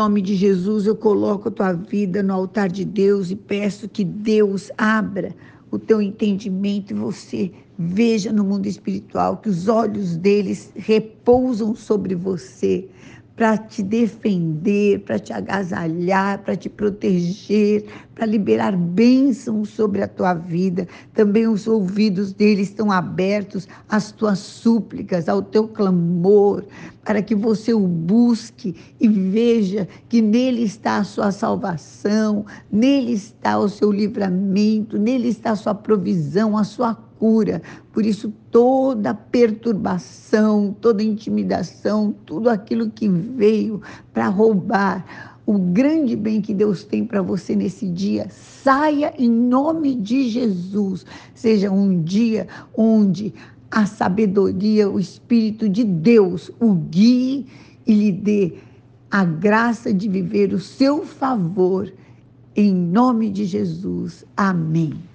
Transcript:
Em nome de Jesus, eu coloco a tua vida no altar de Deus e peço que Deus abra o teu entendimento e você veja no mundo espiritual que os olhos deles repousam sobre você para te defender, para te agasalhar, para te proteger, para liberar bênçãos sobre a tua vida. Também os ouvidos deles estão abertos às tuas súplicas, ao teu clamor, para que você o busque e veja que nele está a sua salvação, nele está o seu livramento, nele está a sua provisão, a sua cura. Por isso, toda perturbação, toda intimidação, tudo aquilo que veio para roubar o grande bem que Deus tem para você nesse dia, saia em nome de Jesus. Seja um dia onde a sabedoria, o Espírito de Deus o guie e lhe dê a graça de viver o seu favor. Em nome de Jesus. Amém.